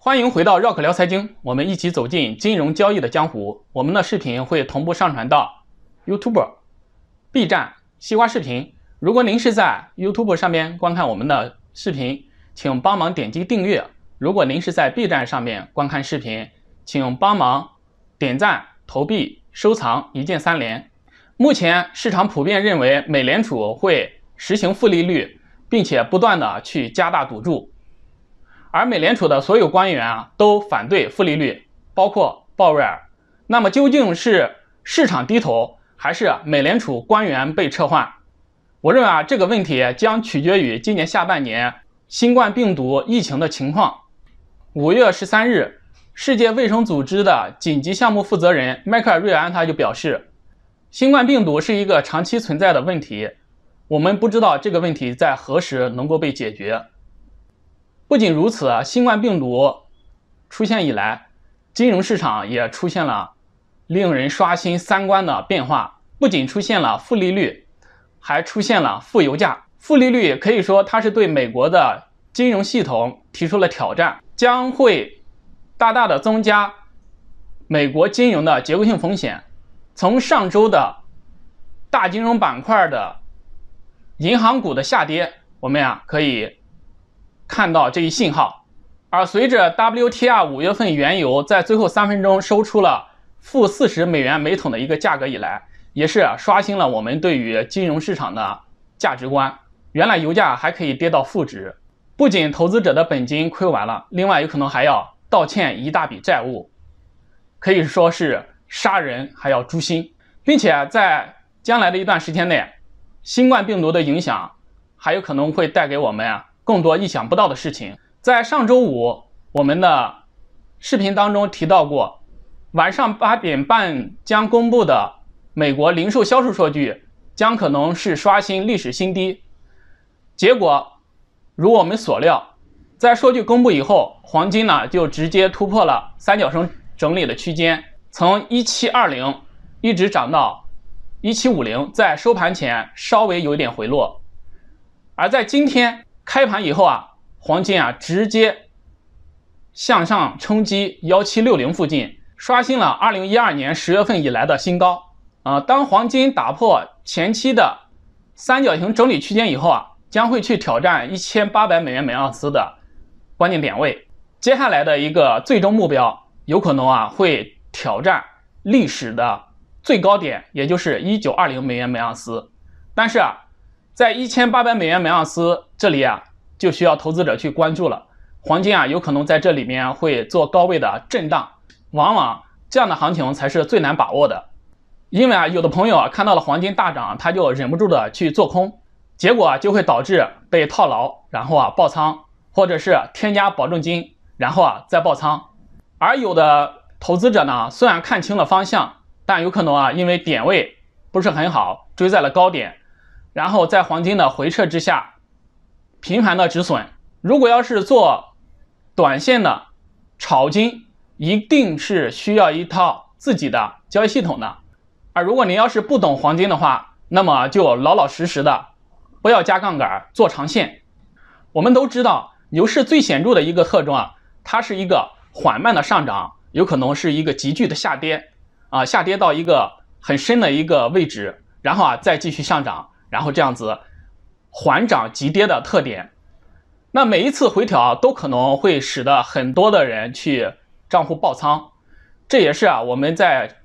欢迎回到绕口聊财经，我们一起走进金融交易的江湖。我们的视频会同步上传到 YouTube、B 站、西瓜视频。如果您是在 YouTube 上面观看我们的视频，请帮忙点击订阅；如果您是在 B 站上面观看视频，请帮忙点赞、投币、收藏，一键三连。目前市场普遍认为美联储会实行负利率，并且不断的去加大赌注。而美联储的所有官员啊都反对负利率，包括鲍威尔。那么究竟是市场低头，还是美联储官员被撤换？我认为啊这个问题将取决于今年下半年新冠病毒疫情的情况。五月十三日，世界卫生组织的紧急项目负责人迈克尔瑞安他就表示，新冠病毒是一个长期存在的问题，我们不知道这个问题在何时能够被解决。不仅如此，新冠病毒出现以来，金融市场也出现了令人刷新三观的变化。不仅出现了负利率，还出现了负油价。负利率可以说它是对美国的金融系统提出了挑战，将会大大的增加美国金融的结构性风险。从上周的大金融板块的银行股的下跌，我们呀可以。看到这一信号，而随着 WTI 五月份原油在最后三分钟收出了负四十美元每桶的一个价格以来，也是刷新了我们对于金融市场的价值观。原来油价还可以跌到负值，不仅投资者的本金亏完了，另外有可能还要道歉一大笔债务，可以说是杀人还要诛心，并且在将来的一段时间内，新冠病毒的影响还有可能会带给我们啊。更多意想不到的事情，在上周五我们的视频当中提到过，晚上八点半将公布的美国零售销售数据将可能是刷新历史新低。结果如我们所料，在数据公布以后，黄金呢就直接突破了三角形整理的区间，从一七二零一直涨到一七五零，在收盘前稍微有一点回落，而在今天。开盘以后啊，黄金啊直接向上冲击幺七六零附近，刷新了二零一二年十月份以来的新高啊。当黄金打破前期的三角形整理区间以后啊，将会去挑战一千八百美元每盎司的关键点位。接下来的一个最终目标有可能啊会挑战历史的最高点，也就是一九二零美元每盎司。但是啊。在一千八百美元每盎司这里啊，就需要投资者去关注了。黄金啊，有可能在这里面会做高位的震荡，往往这样的行情才是最难把握的。因为啊，有的朋友啊看到了黄金大涨，他就忍不住的去做空，结果就会导致被套牢，然后啊爆仓，或者是添加保证金，然后啊再爆仓。而有的投资者呢，虽然看清了方向，但有可能啊因为点位不是很好，追在了高点。然后在黄金的回撤之下，频繁的止损。如果要是做短线的炒金，一定是需要一套自己的交易系统的。而如果您要是不懂黄金的话，那么就老老实实的，不要加杠杆做长线。我们都知道，牛市最显著的一个特征啊，它是一个缓慢的上涨，有可能是一个急剧的下跌，啊，下跌到一个很深的一个位置，然后啊再继续上涨。然后这样子缓涨急跌的特点，那每一次回调都可能会使得很多的人去账户爆仓，这也是啊我们在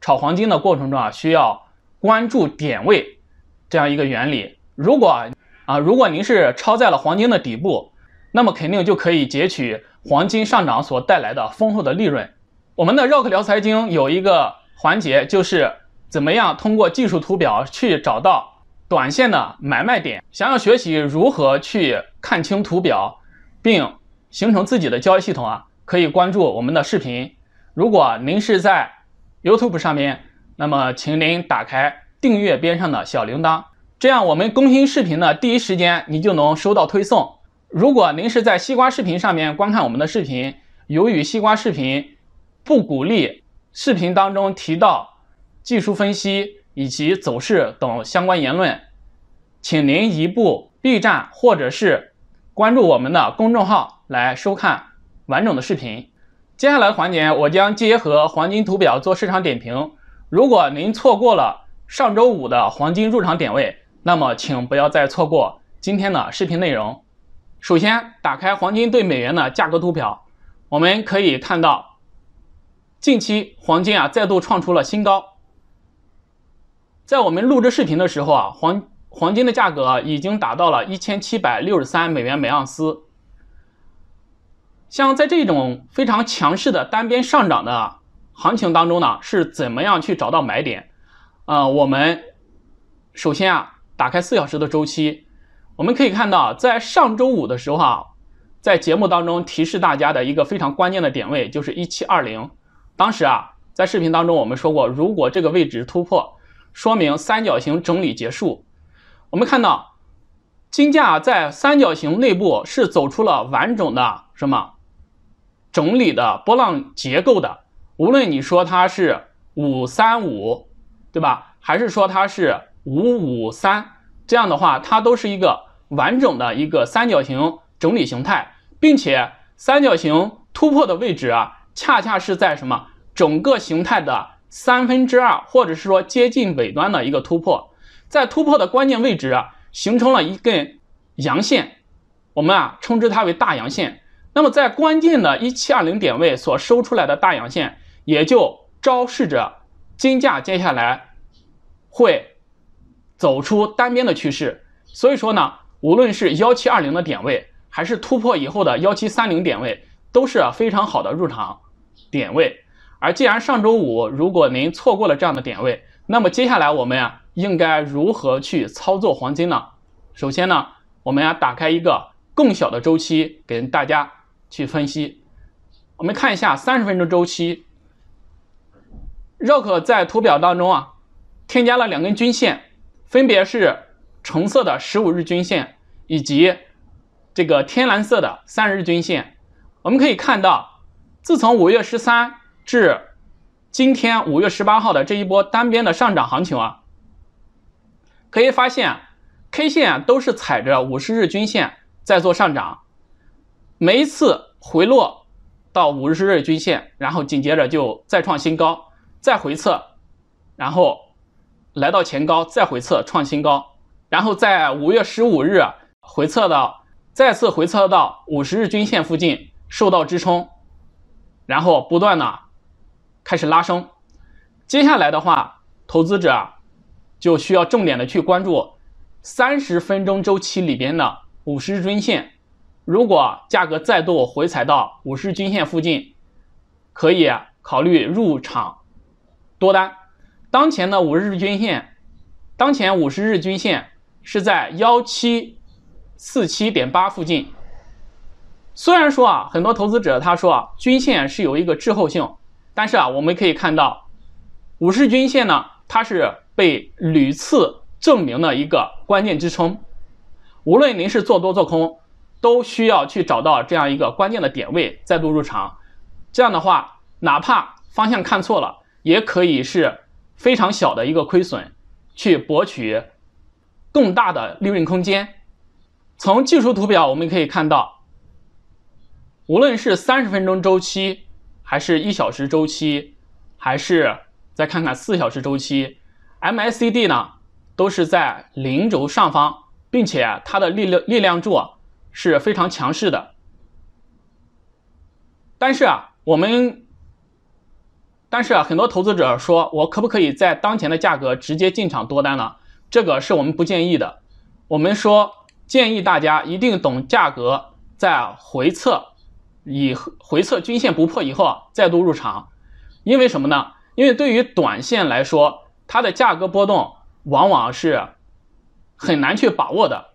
炒黄金的过程中啊需要关注点位这样一个原理。如果啊如果您是抄在了黄金的底部，那么肯定就可以截取黄金上涨所带来的丰厚的利润。我们的 Rock 聊财经有一个环节就是怎么样通过技术图表去找到。短线的买卖点，想要学习如何去看清图表，并形成自己的交易系统啊，可以关注我们的视频。如果您是在 YouTube 上面，那么请您打开订阅边上的小铃铛，这样我们更新视频的第一时间你就能收到推送。如果您是在西瓜视频上面观看我们的视频，由于西瓜视频不鼓励视频当中提到。技术分析以及走势等相关言论，请您移步 B 站或者是关注我们的公众号来收看完整的视频。接下来环节，我将结合黄金图表做市场点评。如果您错过了上周五的黄金入场点位，那么请不要再错过今天的视频内容。首先，打开黄金对美元的价格图表，我们可以看到，近期黄金啊再度创出了新高。在我们录制视频的时候啊，黄黄金的价格已经达到了一千七百六十三美元每盎司。像在这种非常强势的单边上涨的行情当中呢，是怎么样去找到买点？呃，我们首先啊，打开四小时的周期，我们可以看到，在上周五的时候啊，在节目当中提示大家的一个非常关键的点位就是一七二零。当时啊，在视频当中我们说过，如果这个位置突破，说明三角形整理结束。我们看到金价在三角形内部是走出了完整的什么？整理的波浪结构的，无论你说它是五三五，对吧？还是说它是五五三，这样的话，它都是一个完整的一个三角形整理形态，并且三角形突破的位置啊，恰恰是在什么整个形态的三分之二，或者是说接近尾端的一个突破，在突破的关键位置啊，形成了一根阳线，我们啊称之它为大阳线。那么在关键的1720点位所收出来的大阳线，也就昭示着金价接下来会走出单边的趋势。所以说呢，无论是1720的点位，还是突破以后的1730点位，都是非常好的入场点位。而既然上周五如果您错过了这样的点位，那么接下来我们啊应该如何去操作黄金呢？首先呢，我们要打开一个更小的周期给大家。去分析，我们看一下三十分钟周期，Rock 在图表当中啊，添加了两根均线，分别是橙色的十五日均线以及这个天蓝色的三十日均线。我们可以看到，自从五月十三至今天五月十八号的这一波单边的上涨行情啊，可以发现 K 线都是踩着五十日均线在做上涨。每一次回落到五十日均线，然后紧接着就再创新高，再回测，然后来到前高，再回测创新高，然后在五月十五日回测到再次回测到五十日均线附近受到支撑，然后不断的开始拉升。接下来的话，投资者就需要重点的去关注三十分钟周期里边的五十日均线。如果价格再度回踩到五十均线附近，可以考虑入场多单。当前的五日均线，当前五十日均线是在幺七四七点八附近。虽然说啊，很多投资者他说啊，均线是有一个滞后性，但是啊，我们可以看到五十均线呢，它是被屡次证明的一个关键支撑。无论您是做多做空。都需要去找到这样一个关键的点位，再度入场。这样的话，哪怕方向看错了，也可以是非常小的一个亏损，去博取更大的利润空间。从技术图表我们可以看到，无论是三十分钟周期，还是一小时周期，还是再看看四小时周期，MACD 呢，都是在零轴上方，并且它的力量力量柱。是非常强势的，但是啊，我们，但是啊，很多投资者说，我可不可以在当前的价格直接进场多单呢？这个是我们不建议的。我们说，建议大家一定等价格在回测，以回测均线不破以后再度入场。因为什么呢？因为对于短线来说，它的价格波动往往是很难去把握的，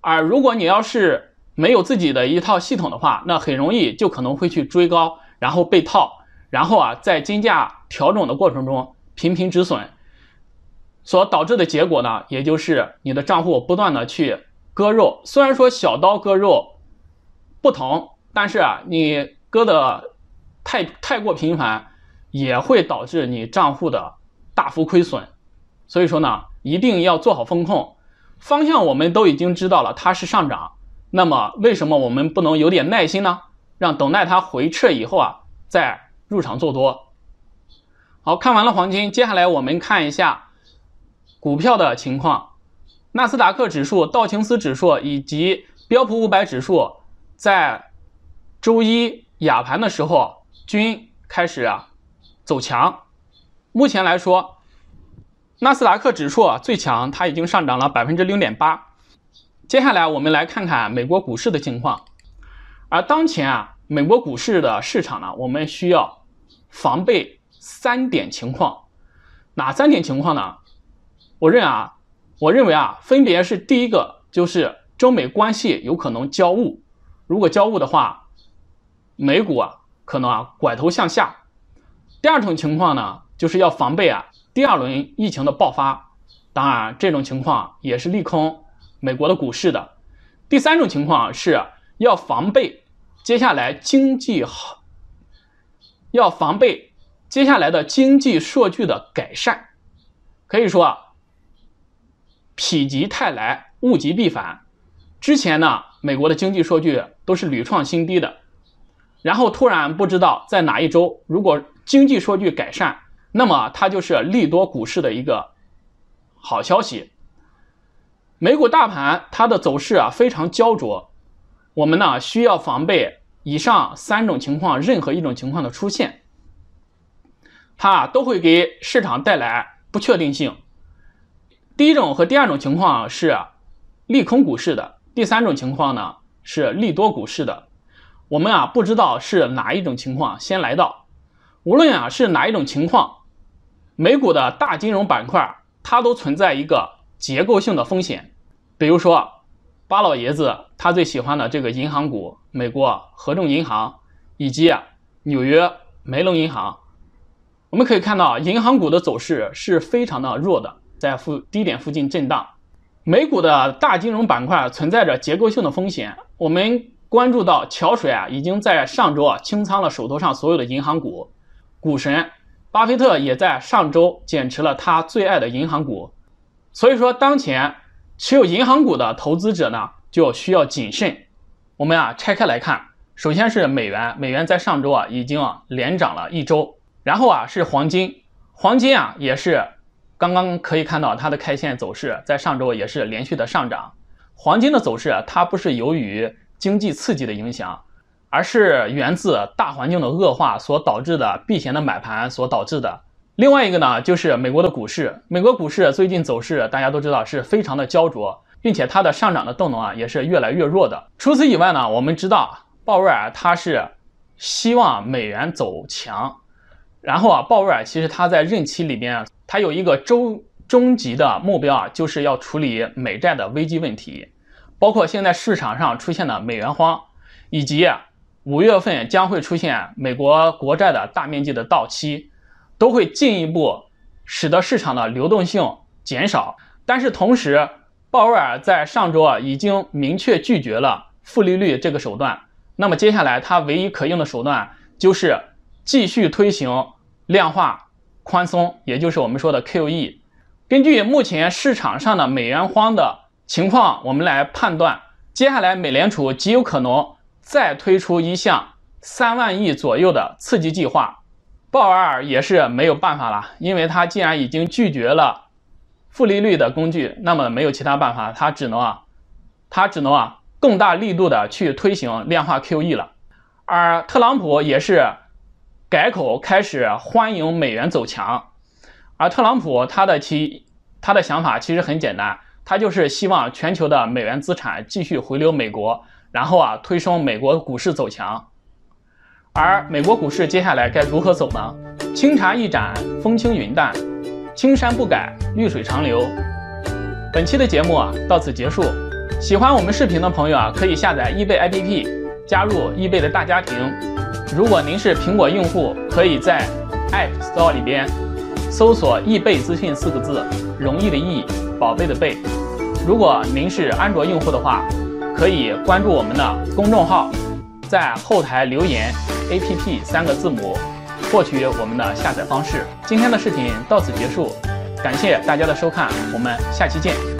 而如果你要是没有自己的一套系统的话，那很容易就可能会去追高，然后被套，然后啊，在金价调整的过程中频频止损，所导致的结果呢，也就是你的账户不断的去割肉。虽然说小刀割肉不疼，但是啊，你割的太太过频繁，也会导致你账户的大幅亏损。所以说呢，一定要做好风控。方向我们都已经知道了，它是上涨。那么为什么我们不能有点耐心呢？让等待它回撤以后啊，再入场做多。好看完了黄金，接下来我们看一下股票的情况。纳斯达克指数、道琼斯指数以及标普五百指数在周一亚盘的时候均开始啊走强。目前来说，纳斯达克指数最强，它已经上涨了百分之零点八。接下来我们来看看美国股市的情况。而当前啊，美国股市的市场呢，我们需要防备三点情况。哪三点情况呢？我认啊。我认为啊，分别是第一个就是中美关系有可能交恶，如果交恶的话，美股啊可能啊拐头向下。第二种情况呢，就是要防备啊第二轮疫情的爆发，当然这种情况也是利空美国的股市的。第三种情况是要防备接下来经济好，要防备接下来的经济数据的改善，可以说啊。否极泰来，物极必反。之前呢，美国的经济数据都是屡创新低的，然后突然不知道在哪一周，如果经济数据改善，那么它就是利多股市的一个好消息。美股大盘它的走势啊非常焦灼，我们呢需要防备以上三种情况任何一种情况的出现，它都会给市场带来不确定性。第一种和第二种情况是利空股市的，第三种情况呢是利多股市的。我们啊不知道是哪一种情况先来到。无论啊是哪一种情况，美股的大金融板块它都存在一个结构性的风险。比如说巴老爷子他最喜欢的这个银行股，美国合众银行以及纽约梅隆银行，我们可以看到银行股的走势是非常的弱的。在附低点附近震荡，美股的大金融板块存在着结构性的风险。我们关注到桥水啊，已经在上周啊清仓了手头上所有的银行股，股神巴菲特也在上周减持了他最爱的银行股。所以说，当前持有银行股的投资者呢，就需要谨慎。我们啊拆开来看，首先是美元，美元在上周啊已经啊连涨了一周，然后啊是黄金，黄金啊也是。刚刚可以看到它的 K 线走势，在上周也是连续的上涨。黄金的走势，它不是由于经济刺激的影响，而是源自大环境的恶化所导致的避险的买盘所导致的。另外一个呢，就是美国的股市，美国股市最近走势大家都知道是非常的焦灼，并且它的上涨的动能啊也是越来越弱的。除此以外呢，我们知道鲍威尔他是希望美元走强，然后啊，鲍威尔其实他在任期里边。它有一个终终极的目标啊，就是要处理美债的危机问题，包括现在市场上出现的美元荒，以及五月份将会出现美国国债的大面积的到期，都会进一步使得市场的流动性减少。但是同时，鲍威尔在上周啊已经明确拒绝了负利率这个手段。那么接下来他唯一可用的手段就是继续推行量化。宽松，也就是我们说的 QE。根据目前市场上的美元荒的情况，我们来判断，接下来美联储极有可能再推出一项三万亿左右的刺激计划。鲍威尔也是没有办法了，因为他既然已经拒绝了负利率的工具，那么没有其他办法，他只能啊，他只能啊更大力度的去推行量化 QE 了。而特朗普也是。改口开始欢迎美元走强，而特朗普他的其他的想法其实很简单，他就是希望全球的美元资产继续回流美国，然后啊推升美国股市走强。而美国股市接下来该如何走呢？清茶一盏，风轻云淡，青山不改，绿水长流。本期的节目啊到此结束，喜欢我们视频的朋友啊可以下载易贝 APP，加入易贝的大家庭。如果您是苹果用户，可以在 App Store 里边搜索“易贝资讯”四个字，容易的易，宝贝的贝。如果您是安卓用户的话，可以关注我们的公众号，在后台留言 “APP” 三个字母，获取我们的下载方式。今天的视频到此结束，感谢大家的收看，我们下期见。